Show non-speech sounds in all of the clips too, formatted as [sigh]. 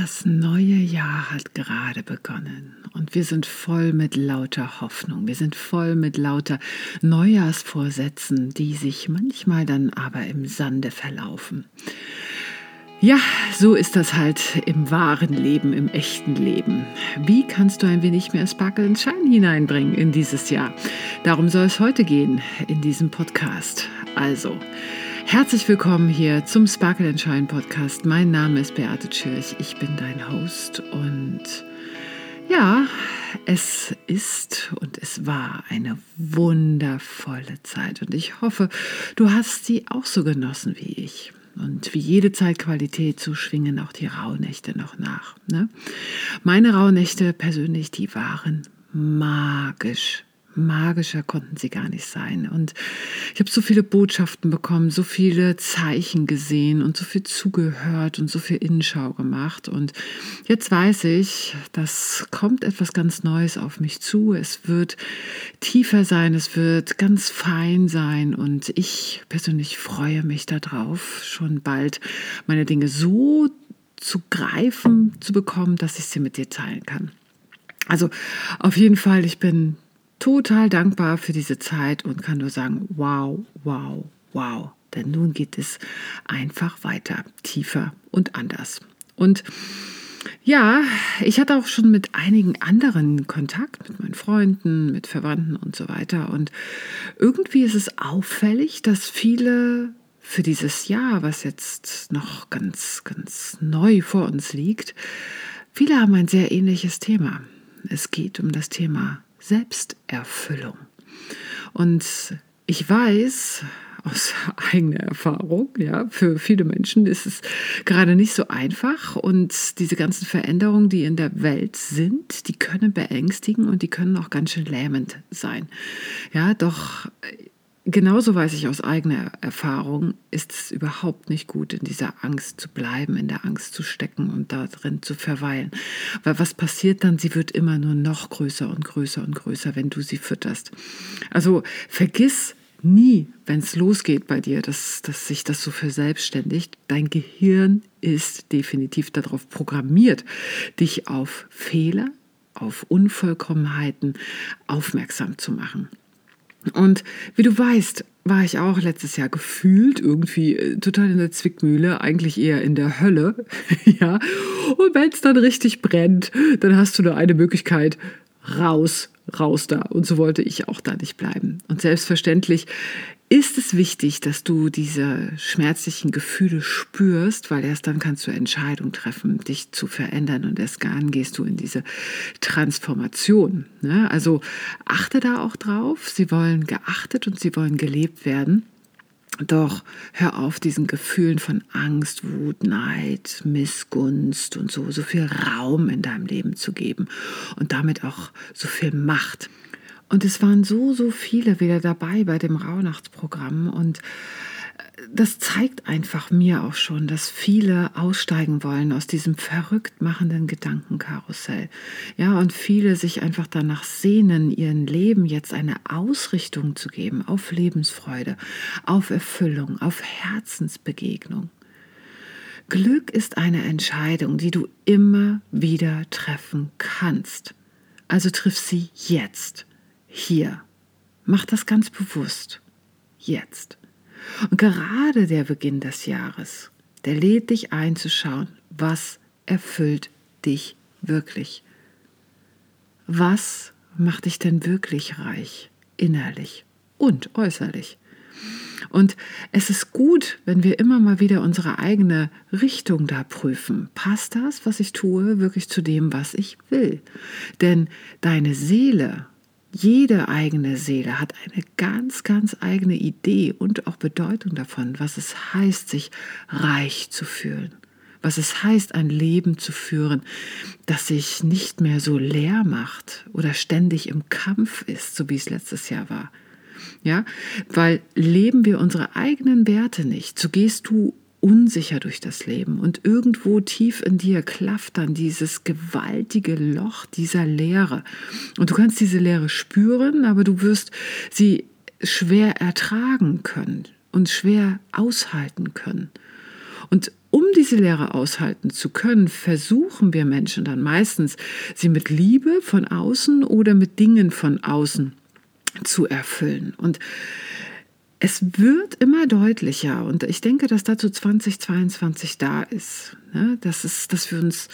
Das neue Jahr hat gerade begonnen und wir sind voll mit lauter Hoffnung. Wir sind voll mit lauter Neujahrsvorsätzen, die sich manchmal dann aber im Sande verlaufen. Ja, so ist das halt im wahren Leben, im echten Leben. Wie kannst du ein wenig mehr Sparkle und Shine hineinbringen in dieses Jahr? Darum soll es heute gehen in diesem Podcast. Also, Herzlich willkommen hier zum Sparkle and Shine Podcast. Mein Name ist Beate Tschirch, ich bin dein Host und ja, es ist und es war eine wundervolle Zeit und ich hoffe, du hast sie auch so genossen wie ich. Und wie jede Zeitqualität, so schwingen auch die Rauhnächte noch nach. Ne? Meine Rauhnächte persönlich, die waren magisch magischer konnten sie gar nicht sein. Und ich habe so viele Botschaften bekommen, so viele Zeichen gesehen und so viel zugehört und so viel Innenschau gemacht. Und jetzt weiß ich, das kommt etwas ganz Neues auf mich zu. Es wird tiefer sein, es wird ganz fein sein. Und ich persönlich freue mich darauf, schon bald meine Dinge so zu greifen zu bekommen, dass ich sie mit dir teilen kann. Also auf jeden Fall, ich bin total dankbar für diese Zeit und kann nur sagen, wow, wow, wow. Denn nun geht es einfach weiter, tiefer und anders. Und ja, ich hatte auch schon mit einigen anderen Kontakt, mit meinen Freunden, mit Verwandten und so weiter. Und irgendwie ist es auffällig, dass viele für dieses Jahr, was jetzt noch ganz, ganz neu vor uns liegt, viele haben ein sehr ähnliches Thema. Es geht um das Thema Selbsterfüllung. Und ich weiß aus [laughs] eigener Erfahrung, ja, für viele Menschen ist es gerade nicht so einfach und diese ganzen Veränderungen, die in der Welt sind, die können beängstigen und die können auch ganz schön lähmend sein. Ja, doch genauso weiß ich aus eigener Erfahrung, ist es überhaupt nicht gut, in dieser Angst zu bleiben, in der Angst zu stecken und darin zu verweilen. Weil was passiert dann? Sie wird immer nur noch größer und größer und größer, wenn du sie fütterst. Also vergiss nie, wenn es losgeht bei dir, dass, dass sich das so verselbstständigt. Dein Gehirn ist definitiv darauf programmiert, dich auf Fehler, auf Unvollkommenheiten aufmerksam zu machen. Und wie du weißt, war ich auch letztes Jahr gefühlt irgendwie äh, total in der Zwickmühle, eigentlich eher in der Hölle. [laughs] ja. Und wenn es dann richtig brennt, dann hast du nur eine Möglichkeit, raus, raus da. Und so wollte ich auch da nicht bleiben. Und selbstverständlich ist es wichtig, dass du diese schmerzlichen Gefühle spürst, weil erst dann kannst du Entscheidungen treffen, dich zu verändern und erst dann gehst du in diese Transformation. Ne? Also achte da auch drauf. Sie wollen geachtet und sie wollen gelebt werden. Doch hör auf, diesen Gefühlen von Angst, Wut, Neid, Missgunst und so, so viel Raum in deinem Leben zu geben und damit auch so viel Macht. Und es waren so, so viele wieder dabei bei dem Rauhnachtsprogramm. Und äh, das zeigt einfach mir auch schon, dass viele aussteigen wollen aus diesem verrückt machenden Gedankenkarussell. Ja, und viele sich einfach danach sehnen, ihren Leben jetzt eine Ausrichtung zu geben auf Lebensfreude, auf Erfüllung, auf Herzensbegegnung. Glück ist eine Entscheidung, die du immer wieder treffen kannst. Also triff sie jetzt hier. Mach das ganz bewusst. Jetzt. Und gerade der Beginn des Jahres, der lädt dich ein zu schauen, was erfüllt dich wirklich. Was macht dich denn wirklich reich, innerlich und äußerlich? Und es ist gut, wenn wir immer mal wieder unsere eigene Richtung da prüfen. Passt das, was ich tue, wirklich zu dem, was ich will? Denn deine Seele jede eigene Seele hat eine ganz, ganz eigene Idee und auch Bedeutung davon, was es heißt, sich reich zu fühlen, was es heißt, ein Leben zu führen, das sich nicht mehr so leer macht oder ständig im Kampf ist, so wie es letztes Jahr war. Ja, weil leben wir unsere eigenen Werte nicht, so gehst du unsicher durch das Leben und irgendwo tief in dir klafft dann dieses gewaltige Loch dieser Leere. Und du kannst diese Leere spüren, aber du wirst sie schwer ertragen können und schwer aushalten können. Und um diese Lehre aushalten zu können, versuchen wir Menschen dann meistens, sie mit Liebe von außen oder mit Dingen von außen zu erfüllen. Und es wird immer deutlicher und ich denke, dass dazu 2022 da ist, ne? dass, es, dass wir uns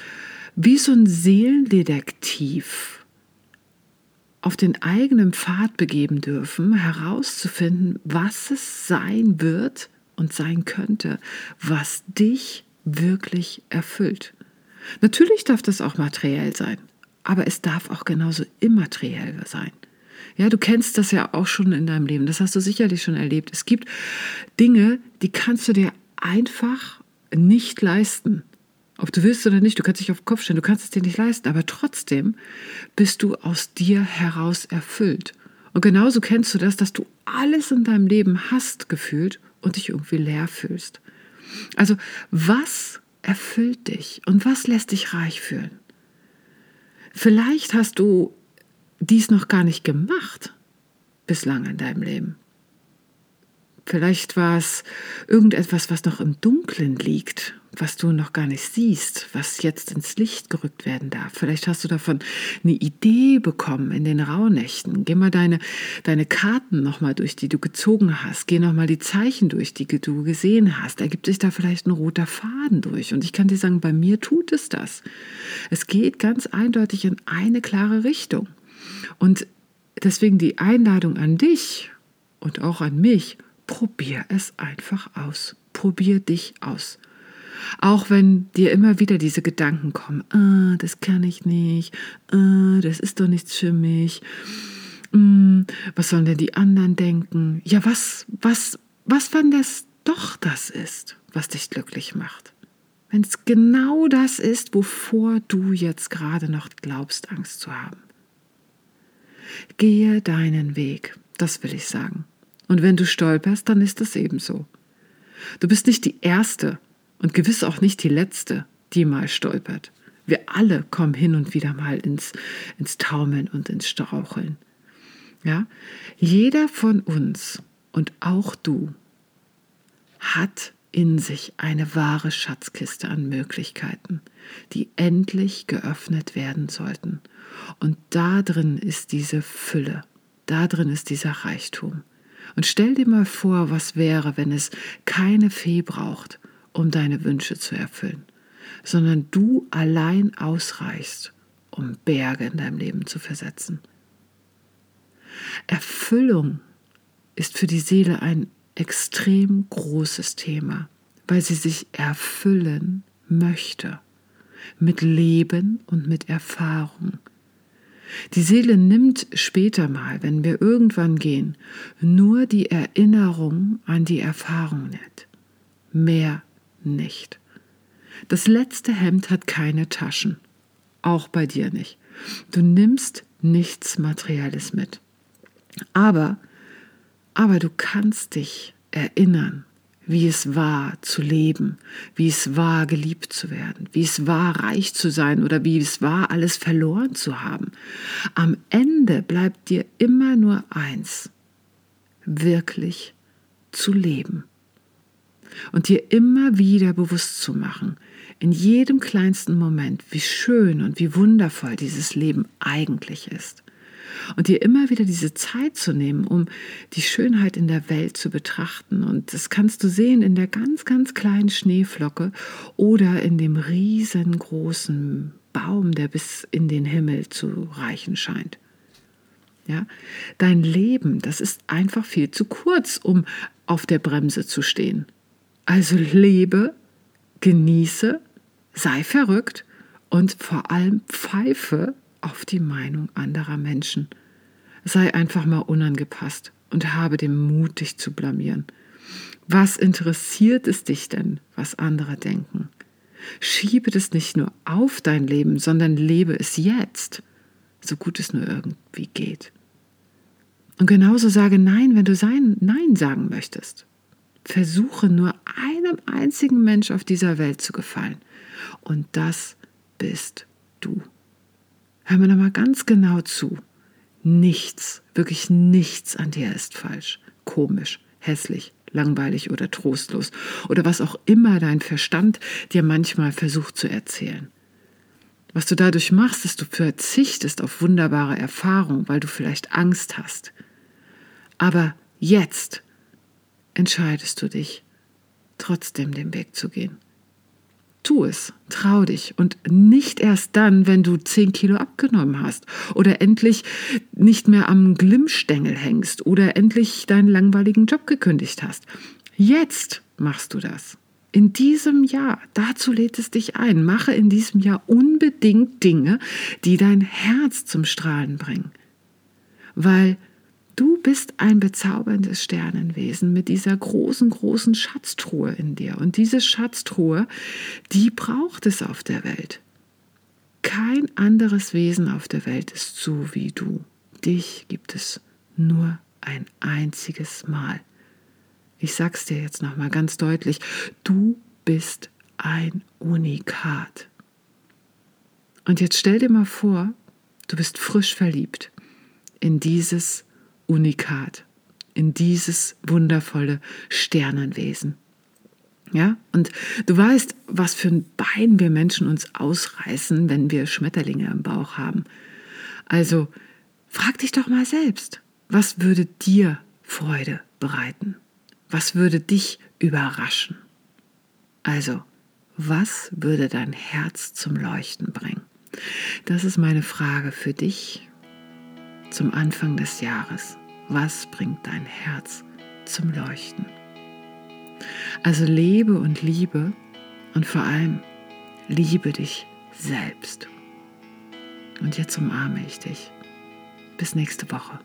wie so ein Seelendetektiv auf den eigenen Pfad begeben dürfen, herauszufinden, was es sein wird und sein könnte, was dich wirklich erfüllt. Natürlich darf das auch materiell sein, aber es darf auch genauso immateriell sein. Ja, du kennst das ja auch schon in deinem Leben. Das hast du sicherlich schon erlebt. Es gibt Dinge, die kannst du dir einfach nicht leisten. Ob du willst oder nicht, du kannst dich auf den Kopf stellen, du kannst es dir nicht leisten, aber trotzdem bist du aus dir heraus erfüllt. Und genauso kennst du das, dass du alles in deinem Leben hast gefühlt und dich irgendwie leer fühlst. Also was erfüllt dich und was lässt dich reich fühlen? Vielleicht hast du dies noch gar nicht gemacht bislang in deinem Leben. Vielleicht war es irgendetwas, was noch im Dunkeln liegt, was du noch gar nicht siehst, was jetzt ins Licht gerückt werden darf. Vielleicht hast du davon eine Idee bekommen in den Rauhnächten. Geh mal deine, deine Karten nochmal durch, die du gezogen hast. Geh nochmal die Zeichen durch, die du gesehen hast. Ergibt sich da vielleicht ein roter Faden durch. Und ich kann dir sagen, bei mir tut es das. Es geht ganz eindeutig in eine klare Richtung. Und deswegen die Einladung an dich und auch an mich, probier es einfach aus. Probier dich aus. Auch wenn dir immer wieder diese Gedanken kommen, ah, das kann ich nicht, ah, das ist doch nichts für mich, hm, was sollen denn die anderen denken? Ja, was, was, was, wenn das doch das ist, was dich glücklich macht? Wenn es genau das ist, wovor du jetzt gerade noch glaubst, Angst zu haben. Gehe deinen Weg, das will ich sagen. Und wenn du stolperst, dann ist das ebenso. Du bist nicht die Erste und gewiss auch nicht die Letzte, die mal stolpert. Wir alle kommen hin und wieder mal ins, ins Taumeln und ins Straucheln. Ja? Jeder von uns und auch du hat in sich eine wahre Schatzkiste an Möglichkeiten, die endlich geöffnet werden sollten. Und da drin ist diese Fülle, da drin ist dieser Reichtum. Und stell dir mal vor, was wäre, wenn es keine Fee braucht, um deine Wünsche zu erfüllen, sondern du allein ausreichst, um Berge in deinem Leben zu versetzen. Erfüllung ist für die Seele ein extrem großes Thema, weil sie sich erfüllen möchte mit Leben und mit Erfahrung. Die Seele nimmt später mal, wenn wir irgendwann gehen, nur die Erinnerung an die Erfahrung mit. Mehr nicht. Das letzte Hemd hat keine Taschen. Auch bei dir nicht. Du nimmst nichts Materielles mit. Aber, aber du kannst dich erinnern wie es war zu leben, wie es war geliebt zu werden, wie es war reich zu sein oder wie es war alles verloren zu haben. Am Ende bleibt dir immer nur eins, wirklich zu leben. Und dir immer wieder bewusst zu machen, in jedem kleinsten Moment, wie schön und wie wundervoll dieses Leben eigentlich ist und dir immer wieder diese Zeit zu nehmen, um die Schönheit in der Welt zu betrachten. Und das kannst du sehen in der ganz, ganz kleinen Schneeflocke oder in dem riesengroßen Baum, der bis in den Himmel zu reichen scheint. Ja, dein Leben, das ist einfach viel zu kurz, um auf der Bremse zu stehen. Also lebe, genieße, sei verrückt und vor allem pfeife auf die Meinung anderer Menschen. Sei einfach mal unangepasst und habe den Mut, dich zu blamieren. Was interessiert es dich denn, was andere denken? Schiebe das nicht nur auf dein Leben, sondern lebe es jetzt, so gut es nur irgendwie geht. Und genauso sage Nein, wenn du sein Nein sagen möchtest. Versuche nur einem einzigen Mensch auf dieser Welt zu gefallen. Und das bist du. Hör mir nochmal ganz genau zu. Nichts, wirklich nichts an dir ist falsch, komisch, hässlich, langweilig oder trostlos oder was auch immer dein Verstand dir manchmal versucht zu erzählen. Was du dadurch machst, ist, du verzichtest auf wunderbare Erfahrungen, weil du vielleicht Angst hast. Aber jetzt entscheidest du dich, trotzdem den Weg zu gehen. Tu es, trau dich und nicht erst dann, wenn du 10 Kilo abgenommen hast oder endlich nicht mehr am Glimmstängel hängst oder endlich deinen langweiligen Job gekündigt hast. Jetzt machst du das. In diesem Jahr, dazu lädt es dich ein, mache in diesem Jahr unbedingt Dinge, die dein Herz zum Strahlen bringen. Weil Du bist ein bezauberndes Sternenwesen mit dieser großen, großen Schatztruhe in dir. Und diese Schatztruhe, die braucht es auf der Welt. Kein anderes Wesen auf der Welt ist so wie du. Dich gibt es nur ein einziges Mal. Ich sag's dir jetzt nochmal ganz deutlich. Du bist ein Unikat. Und jetzt stell dir mal vor, du bist frisch verliebt in dieses Unikat, in dieses wundervolle Sternenwesen. Ja, und du weißt, was für ein Bein wir Menschen uns ausreißen, wenn wir Schmetterlinge im Bauch haben. Also frag dich doch mal selbst, was würde dir Freude bereiten? Was würde dich überraschen? Also, was würde dein Herz zum Leuchten bringen? Das ist meine Frage für dich zum Anfang des Jahres. Was bringt dein Herz zum Leuchten? Also lebe und liebe und vor allem liebe dich selbst. Und jetzt umarme ich dich. Bis nächste Woche.